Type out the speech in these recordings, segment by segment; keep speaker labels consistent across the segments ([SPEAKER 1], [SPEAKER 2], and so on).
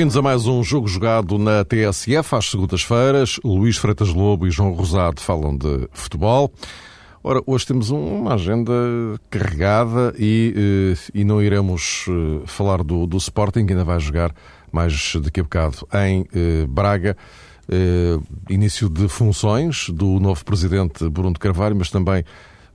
[SPEAKER 1] Bem-vindos a mais um jogo jogado na TSF às segundas-feiras. Luís Freitas Lobo e João Rosado falam de futebol. Ora, hoje temos uma agenda carregada e, eh, e não iremos eh, falar do, do Sporting, que ainda vai jogar mais daqui a bocado em eh, Braga. Início de funções do novo presidente Bruno Carvalho, mas também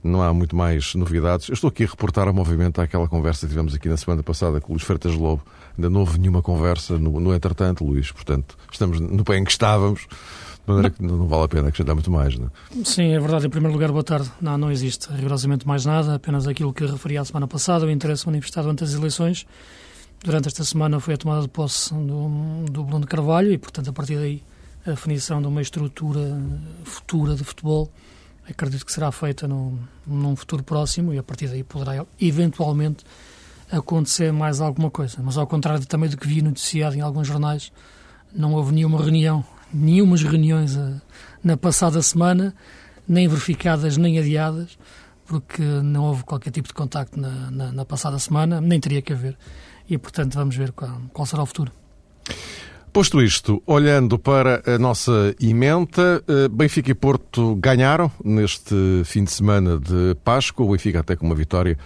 [SPEAKER 1] não há muito mais novidades. Eu estou aqui a reportar a movimento àquela conversa que tivemos aqui na semana passada com o Luís Freitas Lobo. Ainda não houve nenhuma conversa no, no entretanto, Luís. Portanto, estamos no pé em que estávamos. De maneira que não vale a pena acrescentar muito mais, não
[SPEAKER 2] é? Sim, é verdade. Em primeiro lugar, boa tarde. Não, não existe rigorosamente mais nada, apenas aquilo que referi a semana passada, o interesse manifestado ante as eleições. Durante esta semana foi a tomada de posse do, do Bruno Carvalho e, portanto, a partir daí, a definição de uma estrutura futura de futebol acredito que será feita no, num futuro próximo e a partir daí poderá eventualmente acontecer mais alguma coisa. Mas ao contrário também do que vi noticiado em alguns jornais, não houve nenhuma reunião, nenhumas reuniões eh, na passada semana, nem verificadas nem adiadas, porque não houve qualquer tipo de contacto na, na, na passada semana, nem teria que haver. E, portanto, vamos ver qual, qual será o futuro.
[SPEAKER 1] Posto isto, olhando para a nossa emenda, eh, Benfica e Porto ganharam neste fim de semana de Páscoa. O Benfica até com uma vitória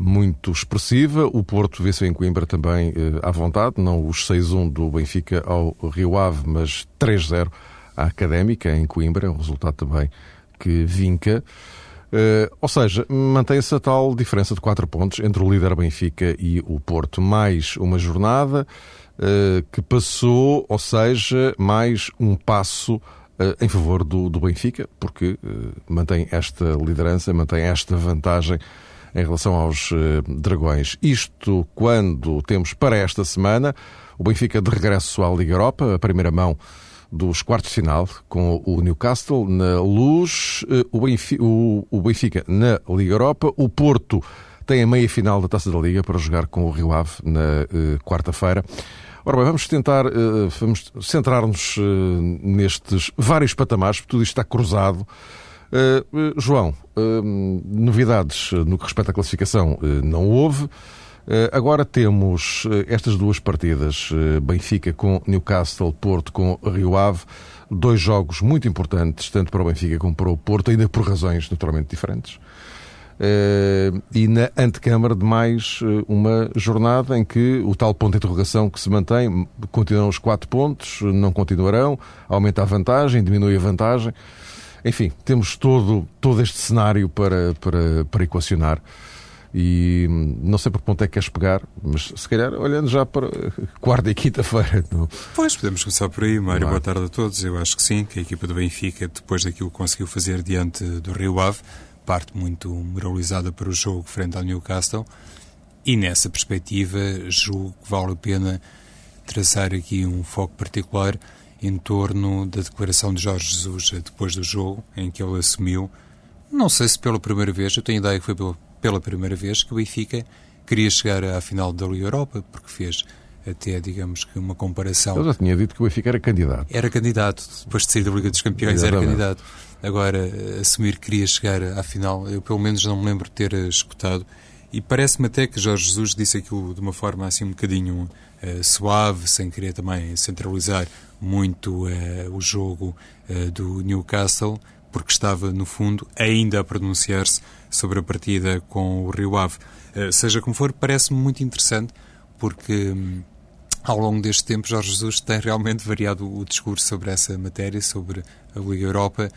[SPEAKER 1] muito expressiva. O Porto venceu em Coimbra também eh, à vontade, não os 6-1 do Benfica ao Rio Ave, mas 3-0 à Académica em Coimbra, um resultado também que vinca. Uh, ou seja, mantém-se a tal diferença de 4 pontos entre o líder Benfica e o Porto, mais uma jornada. Eh, que passou, ou seja, mais um passo eh, em favor do, do Benfica, porque mantém esta liderança, mantém esta vantagem em relação aos Dragões. Isto quando temos para esta semana o Benfica de regresso à Liga Europa, a primeira mão dos quartos de final com o Newcastle na luz, o Benfica, o, o Benfica na Liga Europa, o Porto tem a meia final da Taça da Liga para jogar com o Rio Ave na uh, quarta-feira. Ora bem, vamos tentar, vamos centrar-nos nestes vários patamares, porque tudo isto está cruzado. João, novidades no que respeita à classificação não houve. Agora temos estas duas partidas, Benfica com Newcastle, Porto com Rio Ave, dois jogos muito importantes, tanto para o Benfica como para o Porto, ainda por razões naturalmente diferentes. Uh, e na antecâmara de mais uh, uma jornada em que o tal ponto de interrogação que se mantém, continuam os quatro pontos, não continuarão, aumenta a vantagem, diminui a vantagem. Enfim, temos todo, todo este cenário para, para, para equacionar. E hum, não sei por que ponto é que queres pegar, mas se calhar olhando já para quarta e quinta-feira.
[SPEAKER 3] Pois, podemos começar por aí. Mário, boa tarde a todos. Eu acho que sim, que a equipa do Benfica, depois daquilo que conseguiu fazer diante do Rio Ave, parte muito moralizada para o jogo frente ao Newcastle e nessa perspectiva julgo que vale a pena traçar aqui um foco particular em torno da declaração de Jorge Jesus depois do jogo, em que ele assumiu, não sei se pela primeira vez, eu tenho ideia que foi pela primeira vez que o Benfica queria chegar à final da Liga Europa, porque fez até, digamos que, uma comparação.
[SPEAKER 1] Eu já tinha dito que o Benfica era candidato.
[SPEAKER 3] Era candidato, depois de sair da Liga dos Campeões, Exatamente. era candidato. Agora, assumir que queria chegar à final, eu pelo menos não me lembro de ter escutado. E parece-me até que Jorge Jesus disse aquilo de uma forma assim um bocadinho uh, suave, sem querer também centralizar muito uh, o jogo uh, do Newcastle, porque estava, no fundo, ainda a pronunciar-se sobre a partida com o Rio Ave. seja como for, parece-me muito interessante, porque um, ao longo deste tempo Jorge Jesus tem realmente variado o discurso sobre essa matéria, sobre a Liga Europa,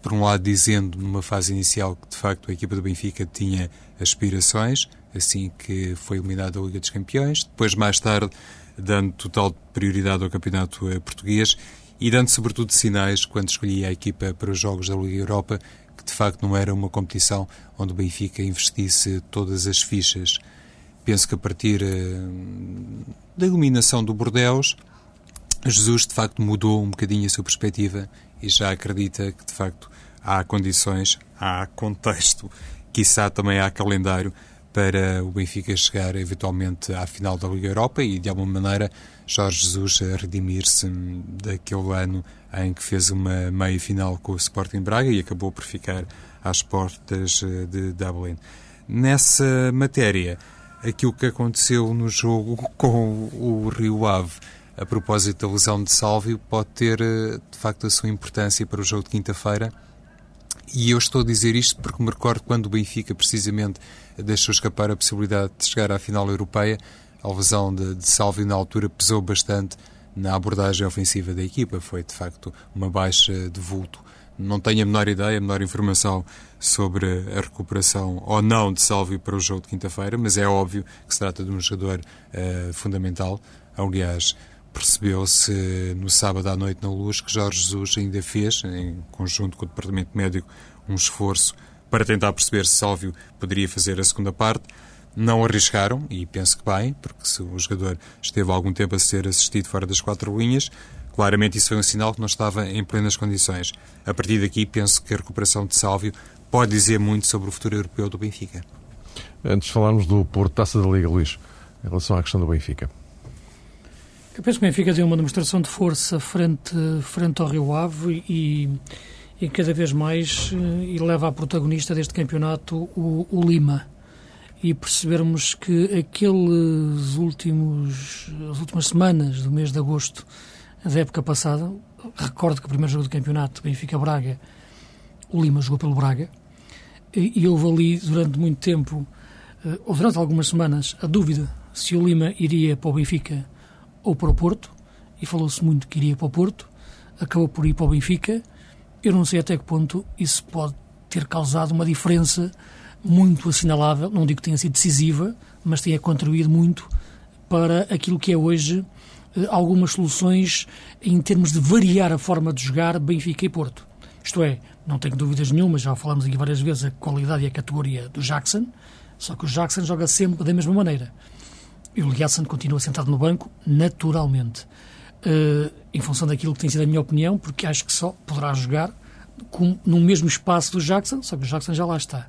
[SPEAKER 3] por um lado dizendo numa fase inicial que de facto a equipa do Benfica tinha aspirações, assim que foi eliminada da Liga dos Campeões, depois mais tarde dando total prioridade ao campeonato eh, português e dando sobretudo sinais quando escolhia a equipa para os jogos da Liga Europa que de facto não era uma competição onde o Benfica investisse todas as fichas. Penso que a partir uh, da eliminação do Bordeus, Jesus de facto mudou um bocadinho a sua perspectiva e já acredita que de facto há condições, há contexto, quiçá também há calendário para o Benfica chegar eventualmente à final da Liga Europa e de alguma maneira Jorge Jesus redimir-se daquele ano em que fez uma meia final com o Sporting Braga e acabou por ficar às portas eh, de Dublin. Nessa matéria, aquilo que aconteceu no jogo com o Rio Ave a propósito da lesão de Sálvio pode ter eh, de facto a sua importância para o jogo de quinta-feira e eu estou a dizer isto porque me recordo quando o Benfica precisamente deixou escapar a possibilidade de chegar à final europeia a lesão de, de Sálvio na altura pesou bastante na abordagem ofensiva da equipa foi de facto uma baixa de vulto não tenho a menor ideia, a menor informação sobre a recuperação ou não de Sálvio para o jogo de quinta-feira, mas é óbvio que se trata de um jogador uh, fundamental. Aliás, percebeu-se no sábado à noite na Luz que Jorge Jesus ainda fez, em conjunto com o Departamento Médico, um esforço para tentar perceber se Sálvio poderia fazer a segunda parte. Não arriscaram, e penso que bem, porque se o jogador esteve algum tempo a ser assistido fora das quatro linhas, claramente isso foi um sinal que não estava em plenas condições. A partir daqui, penso que a recuperação de Sálvio pode dizer muito sobre o futuro europeu do Benfica.
[SPEAKER 1] Antes de falarmos do Porto Taça da Liga, Luís, em relação à questão do Benfica.
[SPEAKER 2] Eu penso que o Benfica deu uma demonstração de força frente, frente ao Rio Ave e, e cada vez mais eh, e leva a protagonista deste campeonato o, o Lima. E percebermos que aqueles últimos as últimas semanas do mês de agosto da época passada, recordo que o primeiro jogo do campeonato, Benfica-Braga, o Lima jogou pelo Braga e, e houve ali durante muito tempo, eh, ou durante algumas semanas, a dúvida se o Lima iria para o Benfica ou para o Porto, e falou-se muito que iria para o Porto, acabou por ir para o Benfica. Eu não sei até que ponto isso pode ter causado uma diferença muito assinalável, não digo que tenha sido decisiva, mas tenha contribuído muito para aquilo que é hoje eh, algumas soluções em termos de variar a forma de jogar Benfica e Porto. Isto é, não tenho dúvidas nenhuma, já falamos aqui várias vezes a qualidade e a categoria do Jackson, só que o Jackson joga sempre da mesma maneira. E o Liasson continua sentado no banco, naturalmente. Uh, em função daquilo que tem sido a minha opinião, porque acho que só poderá jogar com, no mesmo espaço do Jackson, só que o Jackson já lá está.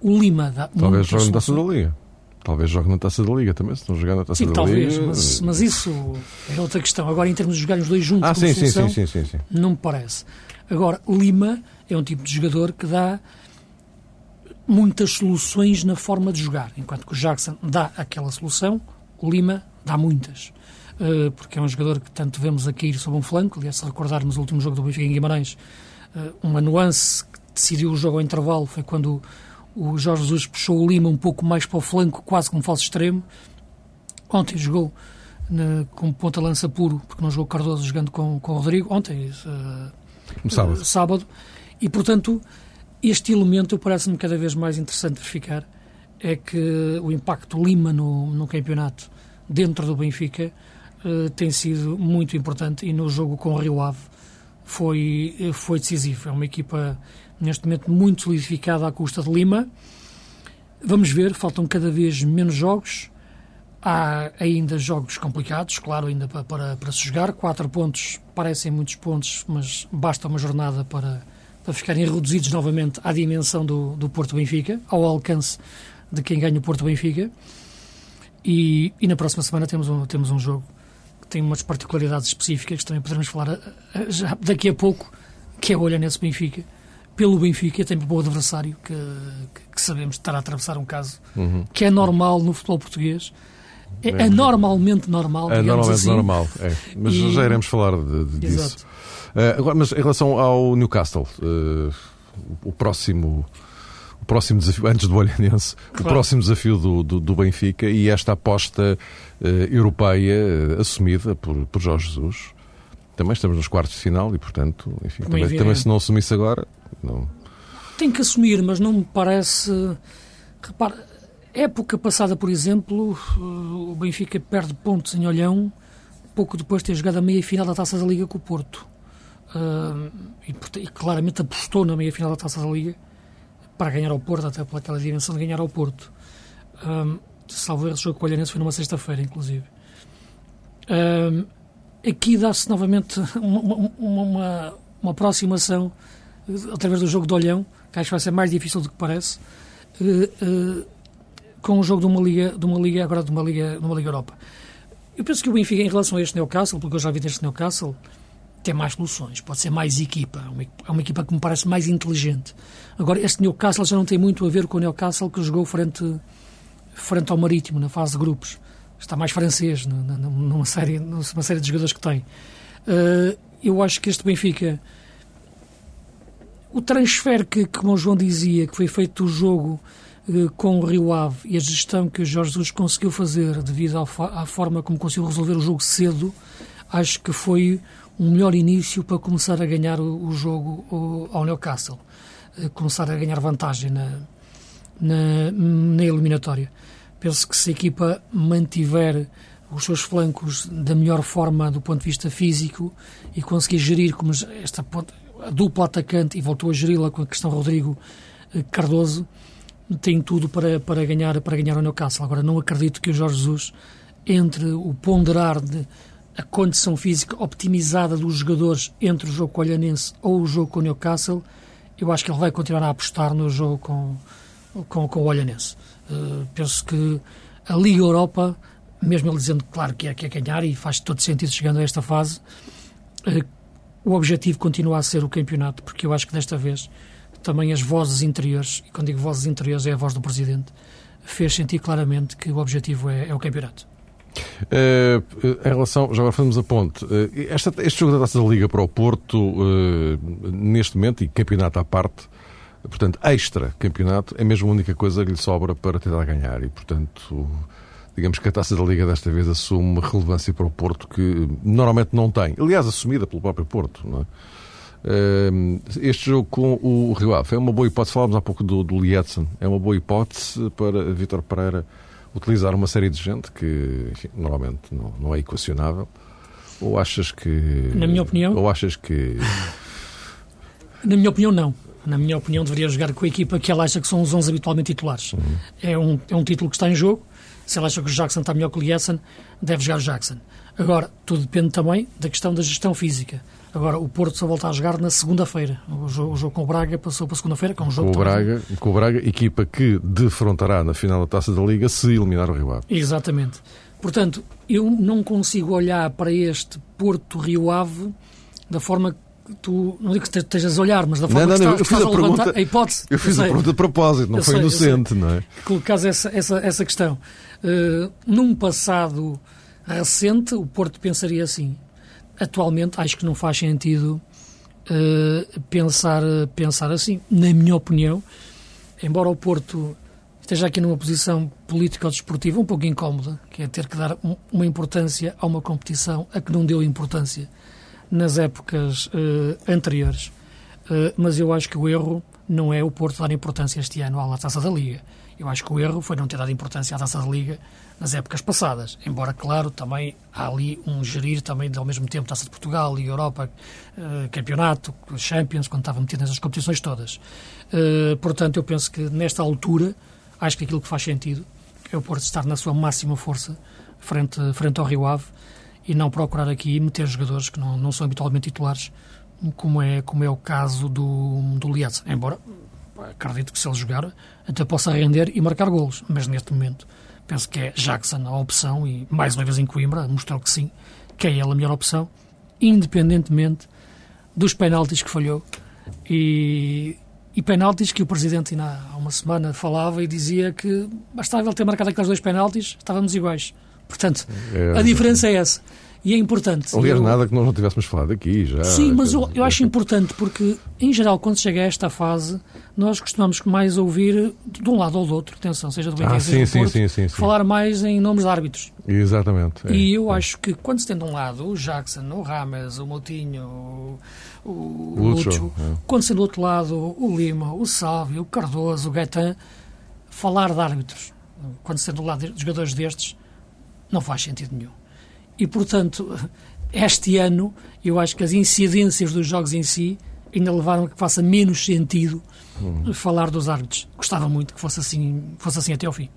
[SPEAKER 2] O Lima dá.
[SPEAKER 1] Talvez jogue na taça da Liga. Talvez jogue na taça da Liga também, se não jogar na taça
[SPEAKER 2] sim,
[SPEAKER 1] da
[SPEAKER 2] talvez,
[SPEAKER 1] Liga.
[SPEAKER 2] Mas, mas isso é outra questão. Agora, em termos de jogar os dois juntos,
[SPEAKER 1] ah, sim,
[SPEAKER 2] solução,
[SPEAKER 1] sim, sim, sim, sim,
[SPEAKER 2] não me parece. Agora, Lima é um tipo de jogador que dá muitas soluções na forma de jogar, enquanto que o Jackson dá aquela solução, o Lima dá muitas. Uh, porque é um jogador que tanto vemos a cair sobre um flanco. Aliás, se recordarmos o último jogo do Benfica em Guimarães, uh, uma nuance que decidiu o jogo ao intervalo foi quando o Jorge Jesus puxou o Lima um pouco mais para o flanco, quase como falso extremo. Ontem jogou na, com ponta-lança puro, porque não jogou Cardoso jogando com, com o Rodrigo. Ontem, uh,
[SPEAKER 1] sábado.
[SPEAKER 2] sábado. E, portanto, este elemento parece-me cada vez mais interessante verificar é que o impacto Lima no, no campeonato dentro do Benfica uh, tem sido muito importante e no jogo com o Rio Ave foi, foi decisivo. É uma equipa neste momento muito solidificada à custa de Lima. Vamos ver, faltam cada vez menos jogos. Há ainda jogos complicados, claro, ainda para, para, para se jogar. Quatro pontos parecem muitos pontos, mas basta uma jornada para, para ficarem reduzidos novamente à dimensão do, do Porto Benfica, ao alcance de quem ganha o Porto Benfica. E, e na próxima semana temos um, temos um jogo que tem umas particularidades específicas que também poderemos falar eh, eh, já daqui a pouco, que é o Olhanense Benfica. Pelo Benfica, tem bom adversário que, que, que, sabemos estar a atravessar um caso uhum. que é normal no futebol português. É, é normalmente normal,
[SPEAKER 1] É normalmente
[SPEAKER 2] assim.
[SPEAKER 1] normal, é. Mas e... já iremos falar de, de, disso. Uh, agora, mas em relação ao Newcastle, uh, o próximo o próximo desafio, antes do Olhanense, claro. o próximo desafio do, do, do, Benfica e esta aposta uh, europeia uh, assumida por, por Jorge Jesus. Também estamos nos quartos de final e, portanto, enfim, também, também, se não assumisse agora, não.
[SPEAKER 2] Tem que assumir, mas não me parece. Repare, época passada, por exemplo, uh, o Benfica perde pontos em Olhão pouco depois de ter jogado a meia final da Taça da Liga com o Porto. e, e claramente apostou na meia final da Taça da Liga para ganhar ao Porto, até pelaquela dimensão de ganhar ao Porto. Um, salvo erro, o jogo com o Olhanense foi numa sexta-feira, inclusive. Um, aqui dá-se novamente uma, uma, uma, aproximação através do jogo de Olhão, que acho que vai ser mais difícil do que parece, uh, uh, com o jogo de uma liga, de uma liga agora de uma liga, de uma liga Europa. Eu penso que o Benfica, em relação a este Newcastle, porque eu já vi deste Newcastle, tem mais soluções, pode ser mais equipa, é uma, é uma equipa que me parece mais inteligente. Agora, este Newcastle já não tem muito a ver com o Newcastle que jogou frente, frente ao Marítimo, na fase de grupos. Está mais francês numa série, numa série de jogadores que tem. Uh, eu acho que este Benfica, o transfer que, como o João dizia, que foi feito do jogo uh, com o Rio Ave e a gestão que o Jorge Jesus conseguiu fazer devido à forma como conseguiu resolver o jogo cedo, acho que foi um melhor início para começar a ganhar o, o jogo ao Newcastle. Uh, começar a ganhar vantagem na, na, na eliminatória. Penso que se a equipa mantiver os seus flancos da melhor forma do ponto de vista físico e conseguir gerir como esta a dupla atacante e voltou a geri-la com a questão Rodrigo eh, Cardoso tem tudo para, para ganhar para ganhar o Newcastle. Agora não acredito que o Jorge Jesus entre o ponderar de a condição física optimizada dos jogadores entre o jogo com o Olhanense ou o jogo com o Newcastle, eu acho que ele vai continuar a apostar no jogo com, com, com o Olhanense. Uh, penso que a Liga Europa, mesmo ele dizendo, claro, que é, que é ganhar e faz todo sentido chegando a esta fase, uh, o objetivo continua a ser o campeonato, porque eu acho que desta vez também as vozes interiores, e quando digo vozes interiores é a voz do Presidente, fez sentir claramente que o objetivo é, é o campeonato.
[SPEAKER 1] Uh, em relação, já agora fazemos a ponte, uh, esta, este jogo da Taça da Liga para o Porto, uh, neste momento, e campeonato à parte, portanto, extra campeonato, é mesmo a única coisa que lhe sobra para tentar ganhar e, portanto, digamos que a Taça da Liga desta vez assume uma relevância para o Porto que normalmente não tem. Aliás, assumida pelo próprio Porto, não é? Este jogo com o Rio Ave é uma boa hipótese. Falámos há pouco do, do Lietzen. É uma boa hipótese para Vitor Pereira utilizar uma série de gente que enfim, normalmente não, não é equacionável? Ou achas que.
[SPEAKER 2] Na minha opinião.
[SPEAKER 1] Ou achas que.
[SPEAKER 2] Na minha opinião, não. Na minha opinião, deveria jogar com a equipa que ela acha que são os 11 habitualmente titulares. Uhum. É, um, é um título que está em jogo. Se ela acha que o Jackson está melhor que o Lietzen, deve jogar o Jackson. Agora, tudo depende também da questão da gestão física. Agora, o Porto só volta a jogar na segunda-feira. O jogo, o jogo com o Braga passou para segunda-feira, que é um jogo...
[SPEAKER 1] Com o, Braga, com o Braga, equipa que defrontará na final da Taça da Liga se eliminar o Rio Ave.
[SPEAKER 2] Exatamente. Portanto, eu não consigo olhar para este Porto-Rio Ave da forma que tu, não digo que estejas a olhar, mas da forma
[SPEAKER 1] não, não,
[SPEAKER 2] que estás,
[SPEAKER 1] eu fiz a, pergunta,
[SPEAKER 2] a, hipótese.
[SPEAKER 1] Eu fiz a pergunta de propósito, não foi sei, inocente, não é?
[SPEAKER 2] Colocas essa, essa, essa questão. Uh, num passado recente, o Porto pensaria assim: atualmente acho que não faz sentido uh, pensar, pensar assim. Na minha opinião, embora o Porto esteja aqui numa posição política ou desportiva um pouco incómoda, que é ter que dar um, uma importância a uma competição a que não deu importância nas épocas uh, anteriores. Uh, mas eu acho que o erro não é o Porto dar importância este ano à Taça da Liga. Eu acho que o erro foi não ter dado importância à Taça da Liga nas épocas passadas. Embora, claro, também há ali um gerir também ao mesmo tempo Taça de Portugal, Liga Europa, uh, Campeonato, Champions, quando estava metido nessas competições todas. Uh, portanto, eu penso que nesta altura, acho que aquilo que faz sentido é o Porto estar na sua máxima força frente, frente ao Rio Ave e não procurar aqui meter jogadores que não, não são habitualmente titulares, como é, como é o caso do, do Lietz. Embora acredito que se ele jogar até possa render e marcar golos, mas neste momento penso que é Jackson a opção e mais uma vez em Coimbra mostrou que sim, que é ele a melhor opção, independentemente dos penaltis que falhou e, e penaltis que o Presidente há uma semana falava e dizia que bastava ele ter marcado aqueles dois penaltis, estávamos iguais. Portanto, é, a diferença é essa. E é importante.
[SPEAKER 1] Aliás, eu... nada que nós não tivéssemos falado aqui já.
[SPEAKER 2] Sim, mas eu, eu acho importante porque, em geral, quando chega a esta fase, nós costumamos mais ouvir de um lado ou do outro, atenção, seja do Benfica,
[SPEAKER 1] ah,
[SPEAKER 2] seja
[SPEAKER 1] sim,
[SPEAKER 2] do Porto,
[SPEAKER 1] sim, sim,
[SPEAKER 2] falar mais em nomes de árbitros.
[SPEAKER 1] Exatamente.
[SPEAKER 2] É, e eu é. acho que quando se tem de um lado o Jackson, o Rames, o Moutinho, o, o Lucho, é. quando se tem do outro lado o Lima, o Salvio, o Cardoso, o Gaetan, falar de árbitros, quando se tem do lado de jogadores destes, não faz sentido nenhum. E, portanto, este ano, eu acho que as incidências dos jogos em si ainda levaram a que faça menos sentido hum. falar dos árbitros. Gostava muito que fosse assim, fosse assim até ao fim.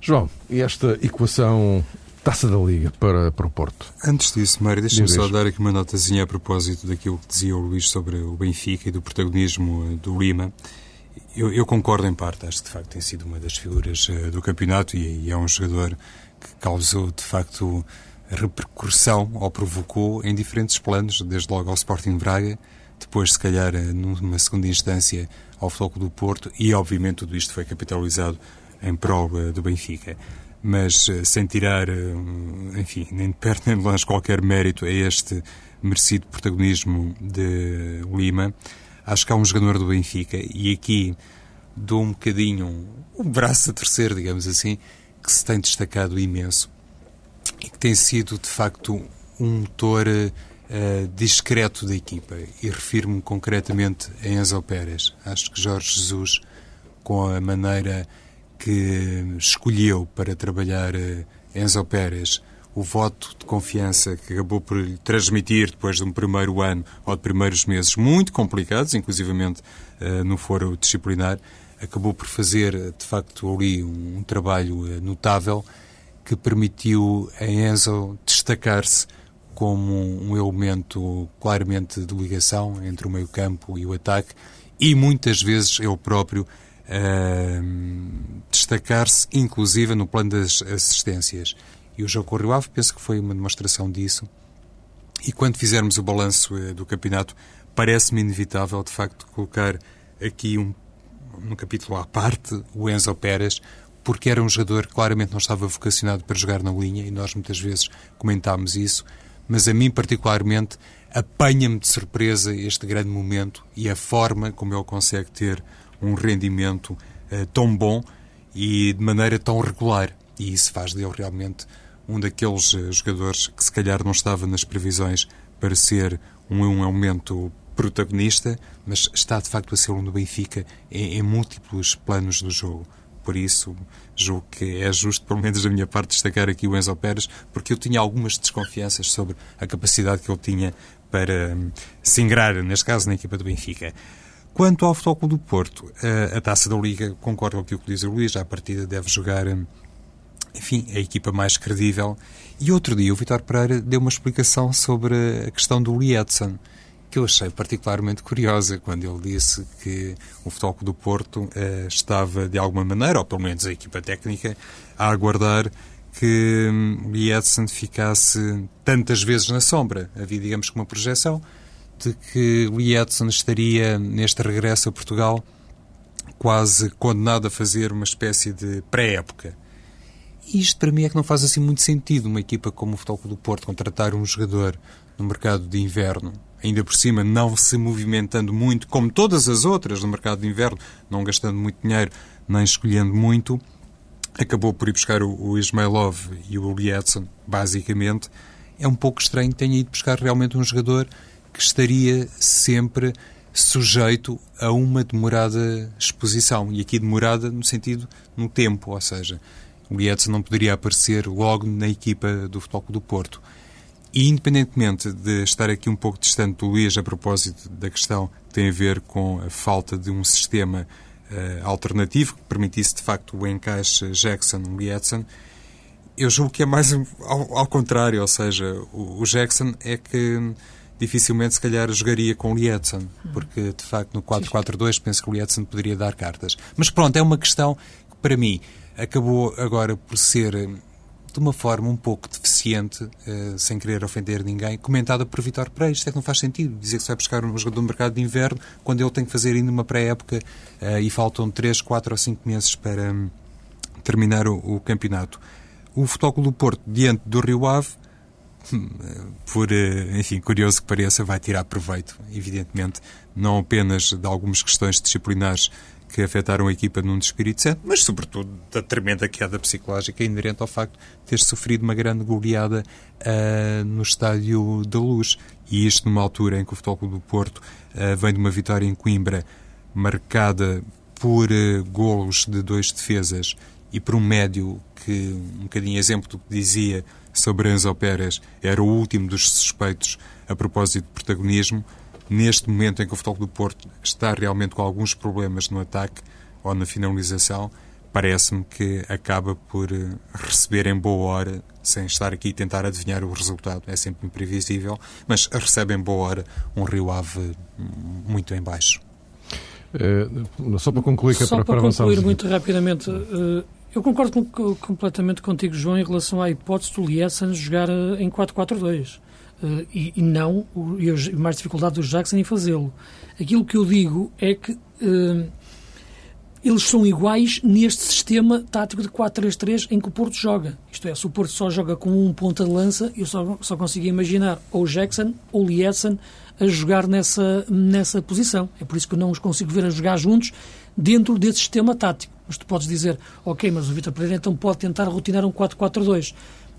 [SPEAKER 1] João, e esta equação Taça da Liga para, para o Porto.
[SPEAKER 3] Antes disso, Mário, deixa-me só dar aqui uma notazinha a propósito daquilo que dizia o Luís sobre o Benfica e do protagonismo eh, do Lima. Eu, eu concordo em parte, acho que de facto tem sido uma das figuras uh, do campeonato e, e, é um jogador que causou de facto repercussão ou provocou em diferentes planos, desde logo ao Sporting Braga, depois se calhar eh, numa segunda instância ao Floco do Porto e obviamente tudo isto foi capitalizado em prol uh, do Benfica. Mas eh, sem tirar, eh, enfim, nem de perto nem de longe qualquer mérito a este merecido protagonismo de Lima, acho que há um jogador do Benfica e aqui dou um bocadinho um, braço a terceiro, digamos assim, que se tem destacado imenso e que tem sido de facto um motor uh, discreto da equipa e refiro-me concretamente a Enzo Pérez. Acho que Jorge Jesus, com a maneira que escolheu para trabalhar eh, Enzo Pérez o voto de confiança que acabou por lhe transmitir depois de um primeiro ano ou de primeiros meses muito complicados, inclusivamente uh, no foro disciplinar, acabou por fazer, de facto, ali um, um trabalho uh, notável que permitiu a Enzo destacar-se como um elemento claramente de ligação entre o meio-campo e o ataque e muitas vezes ele próprio destacar-se, inclusive, no plano das assistências. E o jogo com Ave penso que foi uma demonstração disso. E quando fizermos o balanço uh, do campeonato, parece-me inevitável, de facto, colocar aqui um, um capítulo à parte o Enzo Pérez, porque era um jogador que claramente não estava vocacionado para jogar na linha, e nós muitas vezes comentámos isso, mas a mim particularmente apanha-me de surpresa este grande momento e a forma como ele consegue ter um rendimento uh, tão bom e de maneira tão regular. E isso faz dele realmente um daqueles uh, jogadores que se calhar não estava nas previsões para ser um, um elemento protagonista, mas está de facto a ser um do Benfica em, em múltiplos planos do jogo. Por isso, julgo que é justo, pelo menos da minha parte, destacar aqui o Enzo Pérez, porque eu tinha algumas desconfianças sobre a capacidade que ele tinha para um, se ingrar, neste caso, na equipa do Benfica. Quanto ao Futebol do Porto, a, a taça da Liga, concordo com o que diz o Luís, à partida deve jogar, enfim, a equipa mais credível. E outro dia o Vitor Pereira deu uma explicação sobre a questão do Edson, que eu achei particularmente curiosa, quando ele disse que o Futebol do Porto uh, estava, de alguma maneira, ou pelo menos a equipa técnica, a aguardar que um, Edson ficasse tantas vezes na sombra. Havia, digamos, uma projeção de que Edson estaria, neste regresso a Portugal, quase condenado a fazer uma espécie de pré-época. Isto para mim é que não faz assim muito sentido uma equipa como o Futebol do Porto contratar um jogador no mercado de inverno, ainda por cima não se movimentando muito, como todas as outras no mercado de inverno, não gastando muito dinheiro, nem escolhendo muito, acabou por ir buscar o, o Ismailov e o Edson, basicamente. É um pouco estranho que tenha ido buscar realmente um jogador que estaria sempre sujeito a uma demorada exposição. E aqui demorada no sentido no tempo, ou seja, o Edson não poderia aparecer logo na equipa do Futebol do Porto. E independentemente de estar aqui um pouco distante do Luís a propósito da questão que tem a ver com a falta de um sistema uh, alternativo que permitisse de facto o encaixe Jackson-Edson, eu julgo que é mais ao, ao contrário, ou seja, o, o Jackson é que dificilmente se calhar jogaria com o Lietzen, porque de facto no 4-4-2 penso que o Lietzen poderia dar cartas. Mas pronto, é uma questão que para mim acabou agora por ser de uma forma um pouco deficiente, uh, sem querer ofender ninguém, comentada por Vitor Pereira. Isto é que não faz sentido dizer que se vai buscar um jogador do mercado de inverno quando ele tem que fazer ainda uma pré-época uh, e faltam 3, 4 ou 5 meses para um, terminar o, o, campeonato. O Futebol do Porto, diante do Rio Ave, por, eh, enfim, curioso que pareça, vai tirar proveito, evidentemente, não apenas de algumas questões disciplinares que afetaram a equipa num Espírito Santo, mas sobretudo da tremenda queda psicológica inerente ao facto de ter sofrido uma grande goleada uh, no Estádio da Luz. E isto numa altura em que o Futebol do Porto uh, vem de uma vitória em Coimbra marcada por uh, golos de dois defesas e por um médio que, um bocadinho exemplo do que dizia sobre Enzo Pérez, era o último dos suspeitos a propósito de protagonismo, neste momento em que o Futebol do Porto está realmente com alguns problemas no ataque ou na finalização, parece-me que acaba por eh, receber em boa hora, sem estar aqui a tentar adivinhar o resultado, é sempre imprevisível, mas recebe em boa hora um Rio Ave muito em baixo.
[SPEAKER 1] É, só para concluir, que
[SPEAKER 2] é
[SPEAKER 1] para,
[SPEAKER 2] para, para concluir muito rapidamente, uh, eu concordo com, completamente contigo, João, em relação à hipótese do Lietzen jogar em 4-4-2. Uh, e, e, não, e a mais dificuldade do Jackson em fazê-lo. Aquilo que eu digo é que uh, eles são iguais neste sistema tático de 4-3-3 em que o Porto joga. Isto é, se o Porto só joga com um ponta de lança, eu só, só consigo imaginar ou Jackson ou Lietzen a jogar nessa, nessa posição. É por isso que eu não os consigo ver a jogar juntos dentro desse sistema tático. Mas tu podes dizer, ok, mas o Vitor Pereira então pode tentar rotinar um 4-4-2.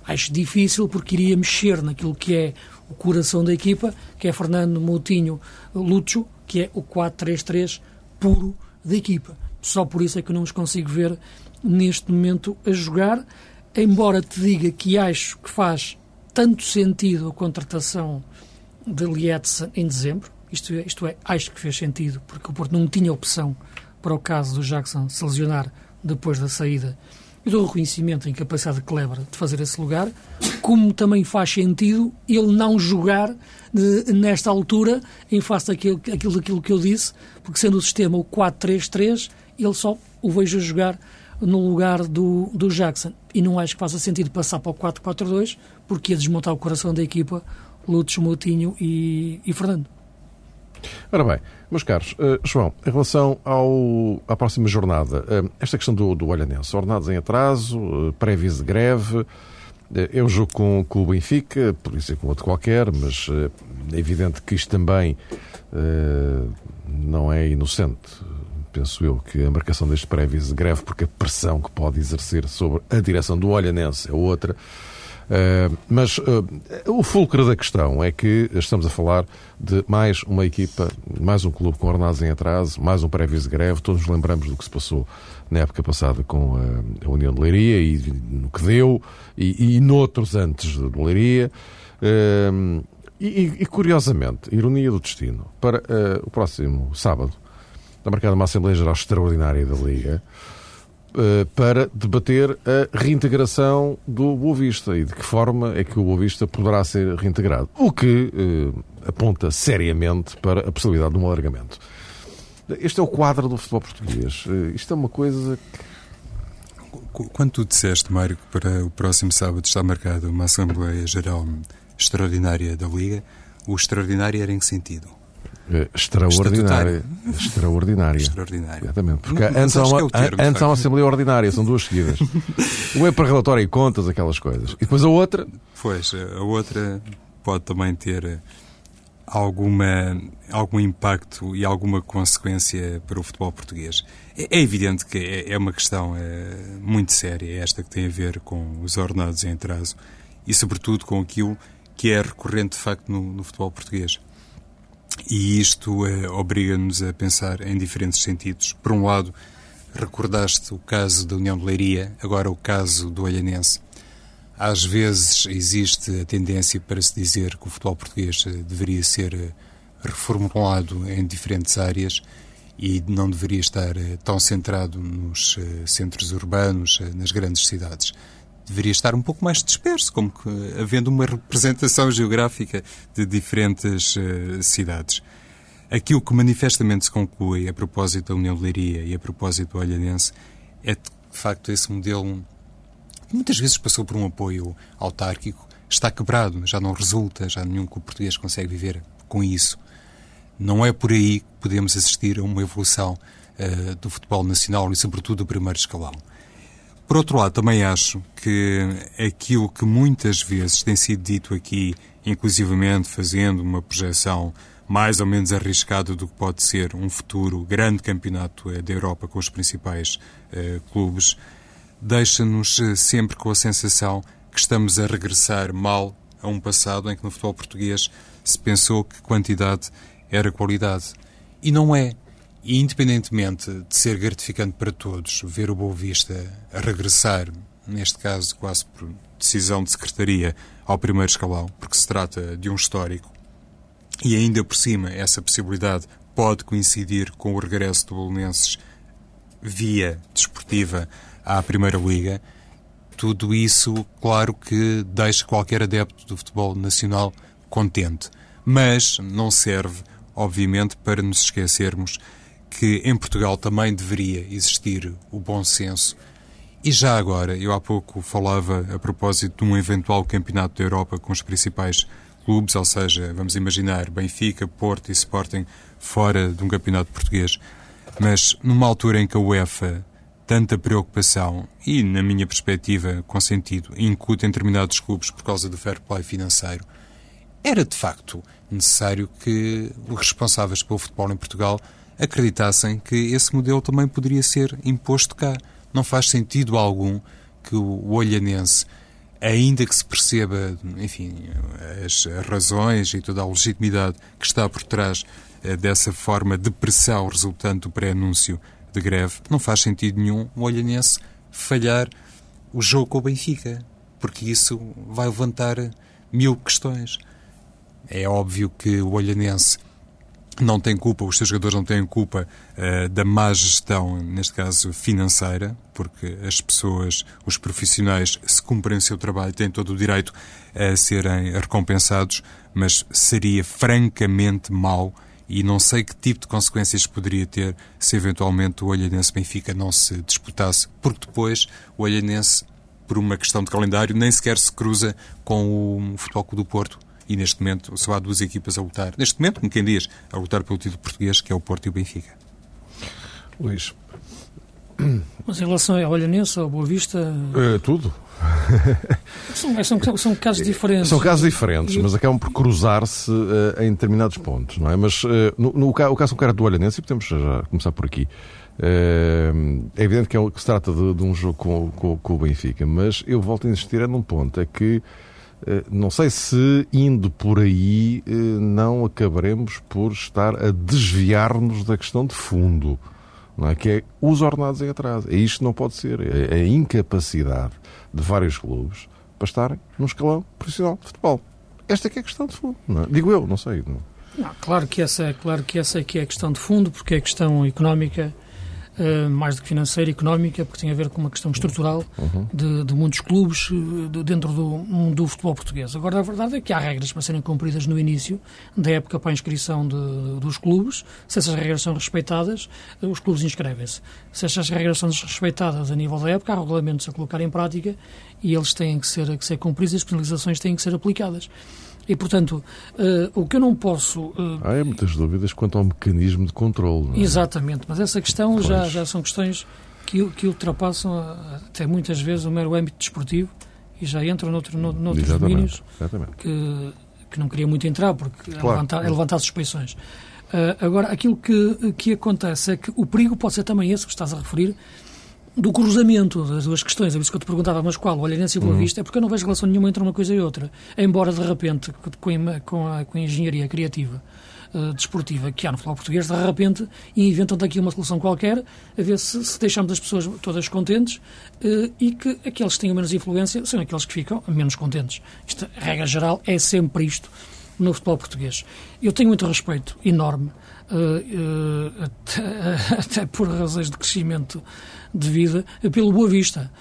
[SPEAKER 2] Acho difícil porque iria mexer naquilo que é o coração da equipa, que é Fernando Moutinho Lúcio, que é o 4-3-3 puro da equipa. Só por isso é que eu não os consigo ver neste momento a jogar, embora te diga que acho que faz tanto sentido a contratação de Lietzen em dezembro, isto é, isto é, acho que fez sentido, porque o Porto não tinha opção para o caso do Jackson se lesionar depois da saída e do reconhecimento da incapacidade de Kleber de fazer esse lugar, como também faz sentido ele não jogar de, nesta altura em face daquilo, daquilo, daquilo que eu disse, porque sendo o sistema o 4-3-3, ele só o vejo jogar no lugar do, do Jackson. E não acho que faça sentido passar para o 4-4-2, porque ia desmontar o coração da equipa, Lutz, Moutinho e, e Fernando.
[SPEAKER 1] Ora bem, meus caros, uh, João, em relação ao, à próxima jornada, uh, esta questão do, do Olhanense, ordenados em atraso, uh, prévios de greve, eu jogo com, com o Benfica, por isso é com outro qualquer, mas é evidente que isto também não é inocente. Penso eu que a marcação deste prévios de greve, porque a pressão que pode exercer sobre a direção do Olhanense é outra. Uh, mas uh, o fulcro da questão é que estamos a falar de mais uma equipa, mais um clube com ordenados em atraso, mais um pré-aviso de greve. Todos nos lembramos do que se passou na época passada com a, a União de Leiria e no que deu, e, e noutros antes de Leiria. Uh, e, e, curiosamente, ironia do destino, para o próximo sábado, está marcada uma Assembleia Geral Extraordinária da Liga. Eh, para debater a reintegração do Boa Vista e de que forma é que o Boa Vista poderá ser reintegrado. O que uh, aponta seriamente para a possibilidade de um alargamento. Este é o quadro do futebol português. Uh, isto é uma coisa
[SPEAKER 3] que... Quando tu disseste, Mário, que para o próximo sábado está marcada uma Assembleia Geral Extraordinária da Liga, o extraordinário era em que sentido?
[SPEAKER 1] Eh, extraordinária. Extraordinária.
[SPEAKER 3] Extraordinária.
[SPEAKER 1] Exatamente. Porque antes, há uma, é termo, antes há uma Assembleia Ordinária, são duas seguidas. o é para relatório e contas, aquelas coisas. E depois a outra.
[SPEAKER 3] Pois, a outra pode também ter eh, alguma, algum impacto e alguma consequência para o futebol português. É, é evidente que é, é uma questão é, muito séria, esta que tem a ver com os ordenados em atraso e, sobretudo, com aquilo que é recorrente, de facto, no, no futebol português. E isto é, obriga-nos a pensar em diferentes sentidos. Por um lado, recordaste o caso da União de Leiria, agora o caso do Olhanense. Às vezes existe a tendência para se dizer que o futebol português eh, deveria ser eh, reformulado em diferentes áreas e não deveria estar tão centrado nos centros urbanos, nas grandes cidades deveria estar um pouco mais disperso, como que, havendo uma representação geográfica de diferentes uh, cidades. Aquilo que manifestamente se conclui a propósito da União de Leiria e a propósito do Olhanense é de facto esse modelo que muitas vezes passou por um apoio autárquico, está quebrado, já não resulta, já nenhum clube português consegue viver com isso. Não é por aí que podemos assistir a uma evolução uh, do futebol nacional e, sobretudo, do primeiro escalão. Por outro lado, também acho que aquilo que muitas vezes tem sido dito aqui, inclusivamente fazendo uma projeção mais ou menos arriscada do que pode ser um futuro grande campeonato eh, da Europa com os principais uh, clubes, deixa-nos eh, sempre com a sensação que estamos a regressar mal a um passado em que no futebol português se pensou que quantidade era qualidade. E não é. E independentemente de ser gratificante para todos ver o Boa Vista a regressar, neste caso quase por decisão de secretaria, ao primeiro escalão, porque se trata de um histórico, e ainda por cima essa possibilidade pode coincidir com o regresso do Bolonenses via desportiva à Primeira Liga, tudo isso, claro que deixa qualquer adepto do futebol nacional contente. Mas não serve, obviamente, para nos esquecermos que em Portugal também deveria existir o bom senso. E já agora, eu há pouco falava a propósito de um eventual campeonato da Europa com os principais clubes, ou seja, vamos imaginar Benfica, Porto e Sporting fora de um campeonato português. Mas numa altura em que a UEFA tanta preocupação e, na minha perspectiva, com sentido, incute em determinados clubes por causa do fair play financeiro, era de facto necessário que os responsáveis pelo futebol em Portugal acreditassem que esse modelo também poderia ser imposto cá. Não faz sentido algum que o olhanense, ainda que se perceba, enfim, as razões e toda a legitimidade que está por trás eh, dessa forma de pressão resultante do pré-anúncio de greve, não faz sentido nenhum o olhanense falhar o jogo com o Benfica, porque isso vai levantar mil questões. É óbvio que o olhanense não tem culpa, os seus jogadores não têm culpa uh, da má gestão, neste caso financeira, porque as pessoas, os profissionais, se cumprem o seu trabalho, têm todo o direito a serem recompensados, mas seria francamente mau e não sei que tipo de consequências poderia ter se eventualmente o Olhanense-Benfica não se disputasse, porque depois o Olhanense, por uma questão de calendário, nem sequer se cruza com o Futebol Clube do Porto e neste momento só há duas equipas a lutar. Neste momento, como quem diz, a lutar pelo título português, que é o Porto e o Benfica.
[SPEAKER 1] Luís.
[SPEAKER 2] Mas em relação ao Olhanense, ao Boa Vista...
[SPEAKER 1] É, tudo.
[SPEAKER 2] São, são, são, casos diferentes.
[SPEAKER 1] São casos diferentes, mas acabam por cruzar-se uh, em determinados pontos, não é? Mas uh, no, no, o caso concreto do Olhanense, e podemos já começar por aqui, uh, é evidente que, é, que se trata de, de um jogo com, com, com, o Benfica, mas eu volto a insistir é num ponto, é que não sei se indo por aí não acabaremos por estar a desviar-nos da questão de fundo, não é? Que é os ordenados em atraso. É isto não pode ser. É a incapacidade de vários clubes para estarem num escalão profissional de futebol. Esta é que é a questão de fundo, é? Digo eu, não sei. Não.
[SPEAKER 2] Claro que essa, claro que essa é é a questão de fundo, porque é a questão económica mais do que financeira, económica, porque tem a ver com uma questão estrutural uhum. de, de, muitos clubes uh, de, dentro do, do futebol português. Agora, a verdade é que há regras para serem cumpridas no início da época para a inscrição de, dos clubes. Se essas regras são respeitadas, uh, os clubes inscrevem-se. Se essas regras são desrespeitadas a nível da época, há regulamentos a colocar em prática e eles têm que ser, que ser cumpridos e as penalizações têm que ser aplicadas. E, portanto, uh, o que eu não posso. Uh,
[SPEAKER 1] Há muitas dúvidas quanto ao mecanismo de controle. É?
[SPEAKER 2] Exatamente, mas essa questão já, já são questões que, que ultrapassam até muitas vezes o mero âmbito desportivo e já entram noutro, noutros exatamente, domínios exatamente. Que, que não queria muito entrar, porque é claro. é, levantar, é levantar suspeições. Uh, agora, aquilo que, que acontece é que o perigo pode ser também esse que estás a referir, do cruzamento das duas questões. É isso que eu te perguntava, mas qual? O Olhanense e o uhum. Vista? É porque eu não vejo relação nenhuma entre uma coisa e outra. Embora, de repente, com a, com a, com a engenharia criativa uh, desportiva que há no futebol português, de repente inventam daqui uma solução qualquer, a ver se, se deixamos as pessoas todas contentes uh, e que aqueles que têm menos influência são aqueles que ficam menos contentes. Isto, a regra geral, é sempre isto no futebol português. Eu tenho muito respeito enorme, uh, uh, até, até, por razões de crescimento de vida, pelo Boa Vista.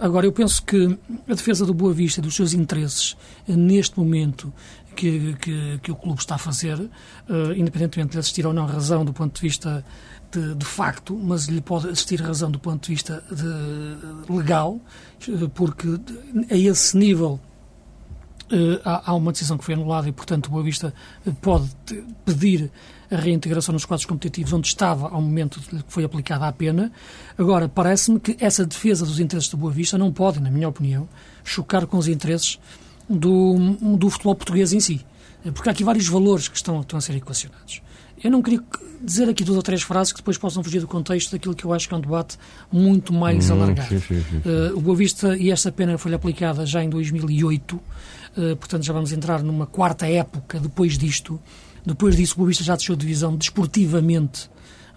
[SPEAKER 2] Agora, eu penso que a defesa do Boa Vista, dos seus interesses, neste momento que, que, que, o clube está a fazer, independentemente de existir ou não razão do ponto de vista de, de, facto, mas lhe pode existir razão do ponto de vista de, legal, porque a esse nível Uh, há, há, uma decisão que foi anulada e, portanto, o Boa Vista eh, pode pedir a reintegração nos quadros competitivos onde estava ao momento que foi aplicada a pena. Agora, parece-me que essa defesa dos interesses do Boa Vista não pode, na minha opinião, chocar com os interesses do, do futebol português em si. Eh, porque há aqui vários valores que estão, estão a ser equacionados. Eu não queria dizer aqui duas ou três frases que depois possam fugir do contexto daquilo que eu acho que é um debate muito mais hum, alargado. Sim, sim, sim. Uh, o Boa Vista, e esta pena foi aplicada já em 2008, uh, portanto já vamos entrar numa quarta época depois disto. Depois disso, o Boa Vista já deixou de divisão desportivamente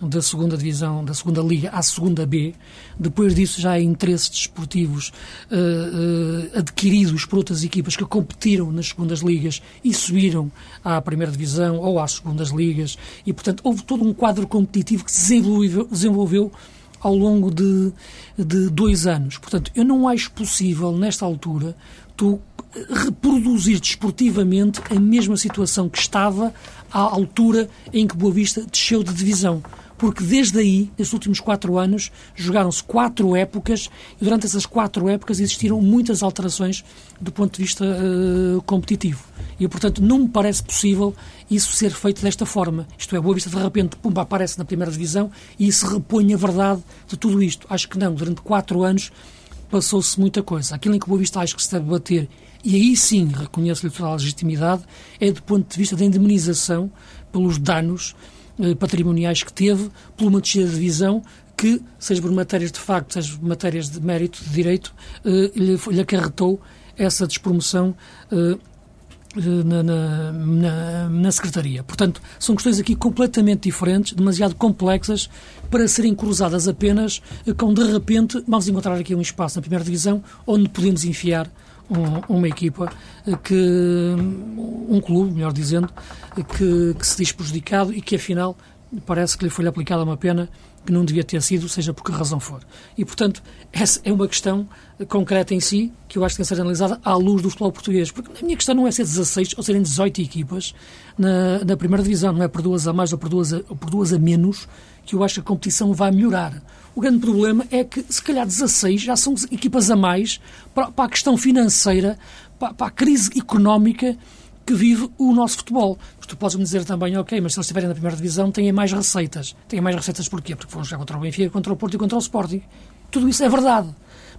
[SPEAKER 2] da segunda divisão, da segunda liga à segunda B. Depois disso já há interesses desportivos uh, uh, adquiridos por outras equipas que competiram nas segundas ligas e subiram à primeira divisão ou às segundas ligas. E, portanto, houve todo um quadro competitivo que se desenvolveu, desenvolveu ao longo de, de dois anos. Portanto, eu não acho possível, nesta altura, tu reproduzir desportivamente a mesma situação que estava à altura em que Boa Vista desceu de divisão. Porque desde aí, nestes últimos quatro anos, jogaram-se quatro épocas e durante essas quatro épocas existiram muitas alterações do ponto de vista uh, competitivo. E, portanto, não me parece possível isso ser feito desta forma. Isto é, Boa Vista de repente, aparece na primeira divisão e isso repõe a verdade de tudo isto. Acho que não. Durante quatro anos passou-se muita coisa. Aquilo em que Boa Vista acho que se deve bater e aí sim reconheço-lhe toda a legitimidade, é do ponto de vista da indemnização pelos danos eh, patrimoniais que teve, por uma descida de divisão que, seja por matérias de facto, seja por matérias de mérito, de direito, eh, lhe, lhe acarretou essa despromoção eh, na, na, na, na, Secretaria. Portanto, são questões aqui completamente diferentes, demasiado complexas para serem cruzadas apenas com, de repente, vamos encontrar aqui um espaço na primeira divisão onde podemos enfiar um, uma equipa que, um clube, melhor dizendo, que, que se diz prejudicado e que afinal parece que lhe foi aplicada uma pena que não devia ter sido, seja por que razão for. E, portanto, essa é uma questão concreta em si, que eu acho que tem que ser analisada à luz do futebol português. Porque a minha questão não é ser 16 ou serem 18 equipas na, na primeira divisão, não é por duas a mais ou por duas a, ou por duas a menos que eu acho que a competição vai melhorar. O grande problema é que, se calhar, 16 já são equipas a mais para, para a questão financeira, para, para, a crise económica que vive o nosso futebol. Mas tu podes-me dizer também, ok, mas se eles estiverem na primeira divisão, têm mais receitas. Têm mais receitas porquê? Porque vão jogar contra o Benfica, contra o Porto e contra o Sporting. Tudo isso é verdade.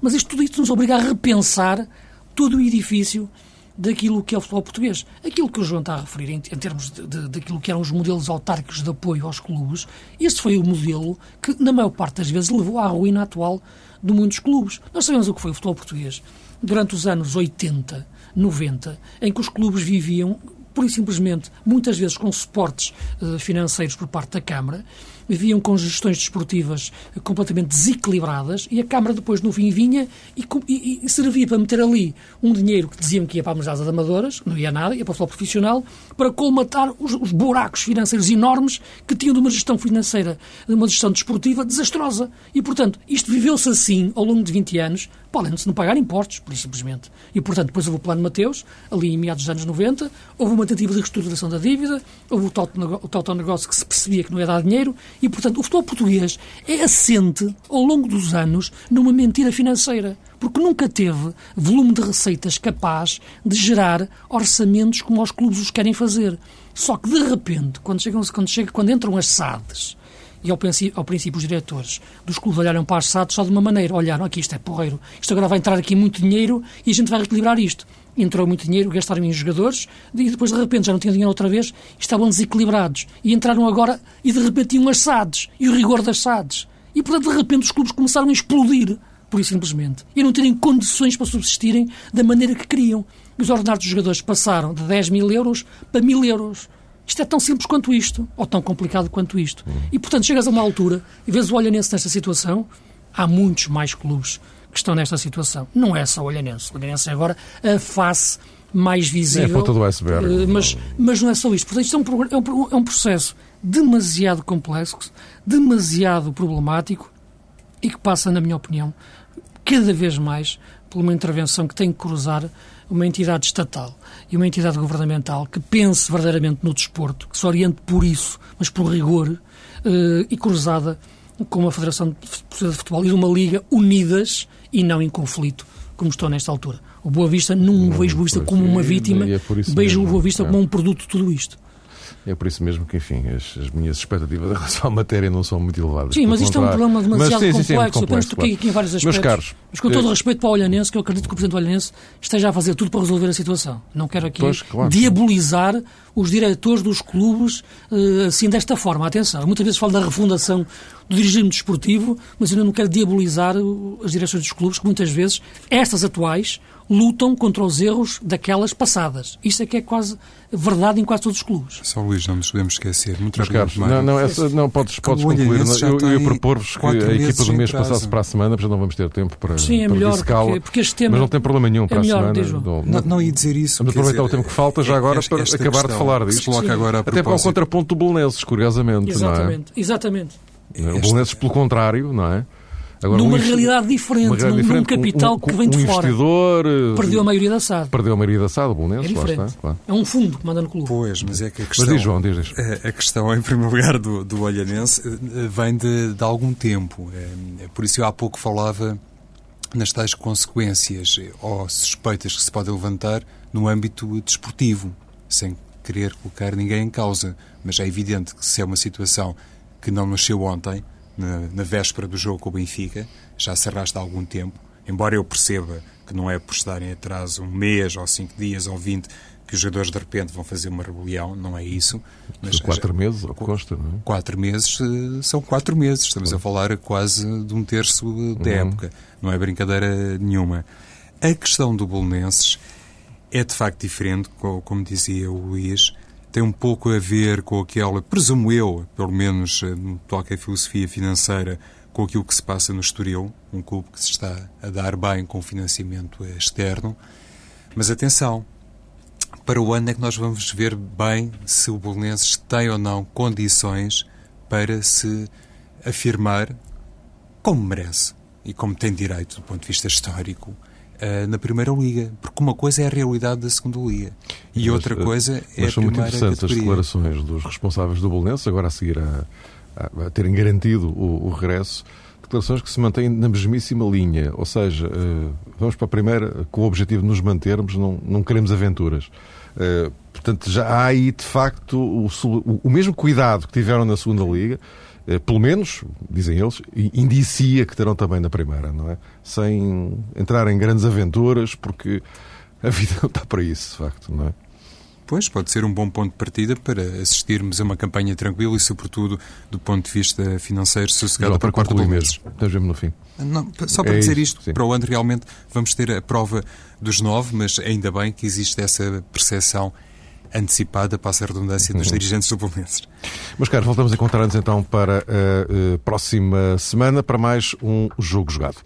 [SPEAKER 2] Mas isto tudo isso nos obriga a repensar todo o edifício daquilo que é o futebol português. Aquilo que o João está a referir em, termos de, de, daquilo que eram os modelos autárquicos de apoio aos clubes, esse foi o modelo que, na maior parte das vezes, levou à ruína atual de muitos clubes. Nós sabemos o que foi o futebol português durante os anos 80, 90, em que os clubes viviam, pura e simplesmente, muitas vezes com suportes uh, financeiros por parte da Câmara, viviam com gestões desportivas completamente desequilibradas e a Câmara depois no fim vinha e, e, e servia para meter ali um dinheiro que diziam que ia para a de Amadoras, não ia nada, ia para o futebol profissional, para colmatar os, os buracos financeiros enormes que tinham de uma gestão financeira, de uma gestão desportiva desastrosa. E, portanto, isto viveu-se assim ao longo de 20 anos, podem-se não pagar impostos, por simplesmente. E, portanto, depois houve o Plano Mateus, ali em meados dos anos 90, houve uma tentativa de reestruturação da dívida, houve o tal, o tal negócio que se percebia que não ia dar dinheiro, e, portanto, o futebol português é assente, ao longo dos anos, numa mentira financeira. Porque nunca teve volume de receitas capaz de gerar orçamentos como os clubes os querem fazer. Só que, de repente, quando, chegam, quando, chega, quando entram as SADs, e ao princípio, ao princípio os diretores dos clubes olharam para as SADs só de uma maneira. Olharam, aqui isto é porreiro, isto agora vai entrar aqui muito dinheiro e a gente vai reequilibrar isto entrou muito dinheiro, gastaram em jogadores e depois de repente já não tinham dinheiro outra vez estavam desequilibrados. E entraram agora e de repente tinham as SADs e o rigor das SADs. E portanto de repente os clubes começaram a explodir, por isso simplesmente, e não terem condições para subsistirem da maneira que queriam. Os ordenados dos jogadores passaram de 10 mil euros para mil euros. Isto é tão simples quanto isto, ou tão complicado quanto isto. E, portanto, chegas a uma altura e vês o Olhanense nesta situação, há muitos mais clubes que estão nesta situação. Não é só o Olhanense. O Olhanense é agora a face mais visível.
[SPEAKER 1] É a ponta do iceberg.
[SPEAKER 2] Eh, mas, mas não é só isto. Portanto, isto é um, é um, é um processo demasiado complexo, demasiado problemático e que passa, na minha opinião, cada vez mais por uma intervenção que tem que cruzar uma entidade estatal e uma entidade governamental que pense verdadeiramente no desporto, que se oriente por isso, mas por rigor, eh, e cruzada com uma Federação de Futebol e uma Liga unidas e não em conflito, como estão nesta altura. O Boa Vista não vejo o Boa Vista como uma vítima, é vejo o Boa Vista como um produto de tudo isto.
[SPEAKER 1] É por isso mesmo que, enfim, as, as, minhas expectativas em relação à matéria não são muito elevadas.
[SPEAKER 2] Sim, mas isto contrário. é um problema demasiado mas, sim, sim, complexo. Sim, complexo. Eu penso aqui em vários aspectos.
[SPEAKER 1] Meus caros,
[SPEAKER 2] mas com todo o respeito para o Olhanense, que eu acredito que o Presidente do Olhanense esteja a fazer tudo para resolver a situação. Não quero aqui pois, claro, diabolizar os diretores dos clubes uh, assim desta forma. Atenção, muitas vezes falo da refundação do dirigir-me desportivo, mas eu não quero diabolizar as direções dos clubes, que muitas vezes, estas atuais, lutam contra os erros daquelas passadas. Isto é que é quase verdade em quase todos os clubes.
[SPEAKER 3] Só Luís, não nos podemos esquecer. Muito
[SPEAKER 1] Mas, Carlos, não, não, essa, não podes, podes concluir. Eu, eu ia propor-vos que a equipa do mês passasse para a semana, porque não vamos ter tempo para,
[SPEAKER 2] Sim, é
[SPEAKER 1] para
[SPEAKER 2] melhor, porque, porque, este tema...
[SPEAKER 1] Mas não tem problema nenhum para
[SPEAKER 2] é melhor,
[SPEAKER 1] a semana.
[SPEAKER 3] Não, não, não ia dizer isso.
[SPEAKER 1] Vamos aproveitar dizer, o tempo que falta já agora para acabar de falar disto. Até para o contraponto do Bolonenses, curiosamente.
[SPEAKER 2] Exatamente,
[SPEAKER 1] não é?
[SPEAKER 2] exatamente.
[SPEAKER 1] O Bolonenses, pelo contrário, não é?
[SPEAKER 2] Agora, numa um realidade diferente, uma realidade num, diferente, num capital um, que vem de
[SPEAKER 1] um
[SPEAKER 2] fora.
[SPEAKER 1] investidor
[SPEAKER 2] perdeu a maioria da SAD.
[SPEAKER 1] Perdeu a maioria da SAD, o Bolonenses,
[SPEAKER 2] é diferente.
[SPEAKER 1] Está, claro.
[SPEAKER 2] É um fundo que manda no clube.
[SPEAKER 3] Pois, mas é que a questão...
[SPEAKER 1] Mas diz, João, diz, diz.
[SPEAKER 3] A, a questão, em primeiro lugar, do, do Olhanense eh, vem de, de algum tempo. É, é, por isso eu há pouco falava nas tais consequências ou suspeitas que se podem levantar no âmbito desportivo, sem querer colocar ninguém em causa. Mas é evidente que se é uma situação que não nasceu ontem, na, na véspera do jogo com o Benfica, já se arrasta há algum tempo, embora eu perceba que não é por estarem atrás um mês ou cinco dias ou vinte que os jogadores de repente vão fazer uma rebelião, não é isso.
[SPEAKER 1] Mas quatro já, meses, ao consta, não é?
[SPEAKER 3] Quatro meses eh, são quatro meses, estamos a falar quase de um terço da uhum. época, não é brincadeira nenhuma. A questão do Bolonenses é de facto diferente, como dizia o Luís, tem um pouco a ver com aquela, presumo eu, pelo menos eh, no toque à filosofia financeira, com aquilo que se passa no Estoril, um clube que se está a dar bem com financiamento externo. Mas atenção, para o ano é que nós vamos ver bem se o Bolonenses tem ou não condições para se afirmar como merece e como tem direito do ponto de vista histórico uh, na Primeira Liga. Porque uma coisa é a realidade da Segunda Liga e mas, outra coisa é
[SPEAKER 1] mas
[SPEAKER 3] a
[SPEAKER 1] são muito interessantes
[SPEAKER 3] categoria.
[SPEAKER 1] as declarações dos responsáveis do Bolonenses, agora a seguir a, a, a terem garantido o, o, regresso. Declarações que se mantêm na mesmíssima linha, ou seja, uh, vamos para a primeira com o objetivo de nos mantermos, não, não queremos aventuras. Uh, portanto, já há aí, de facto, o, o, mesmo cuidado que tiveram na segunda Liga, eh, pelo menos, dizem eles, indicia que terão também na primeira, não é? Sem entrar em grandes aventuras, porque a vida não está para isso, de facto, não é?
[SPEAKER 3] Pois, pode ser um bom ponto de partida para assistirmos a uma campanha tranquila e, sobretudo, do ponto de vista financeiro, sossegada
[SPEAKER 1] para
[SPEAKER 3] quarto do mês.
[SPEAKER 1] Estamos mesmo no fim.
[SPEAKER 3] Não, só para
[SPEAKER 1] é
[SPEAKER 3] dizer isto,
[SPEAKER 1] sim.
[SPEAKER 3] para o ano realmente vamos ter a prova dos nove, mas ainda bem que existe essa percepção antecipada, passa a redundância, dos uhum. dirigentes suplentes.
[SPEAKER 1] Mas, caros, voltamos a encontrar-nos então para a, a próxima semana para mais um Jogo Jogado.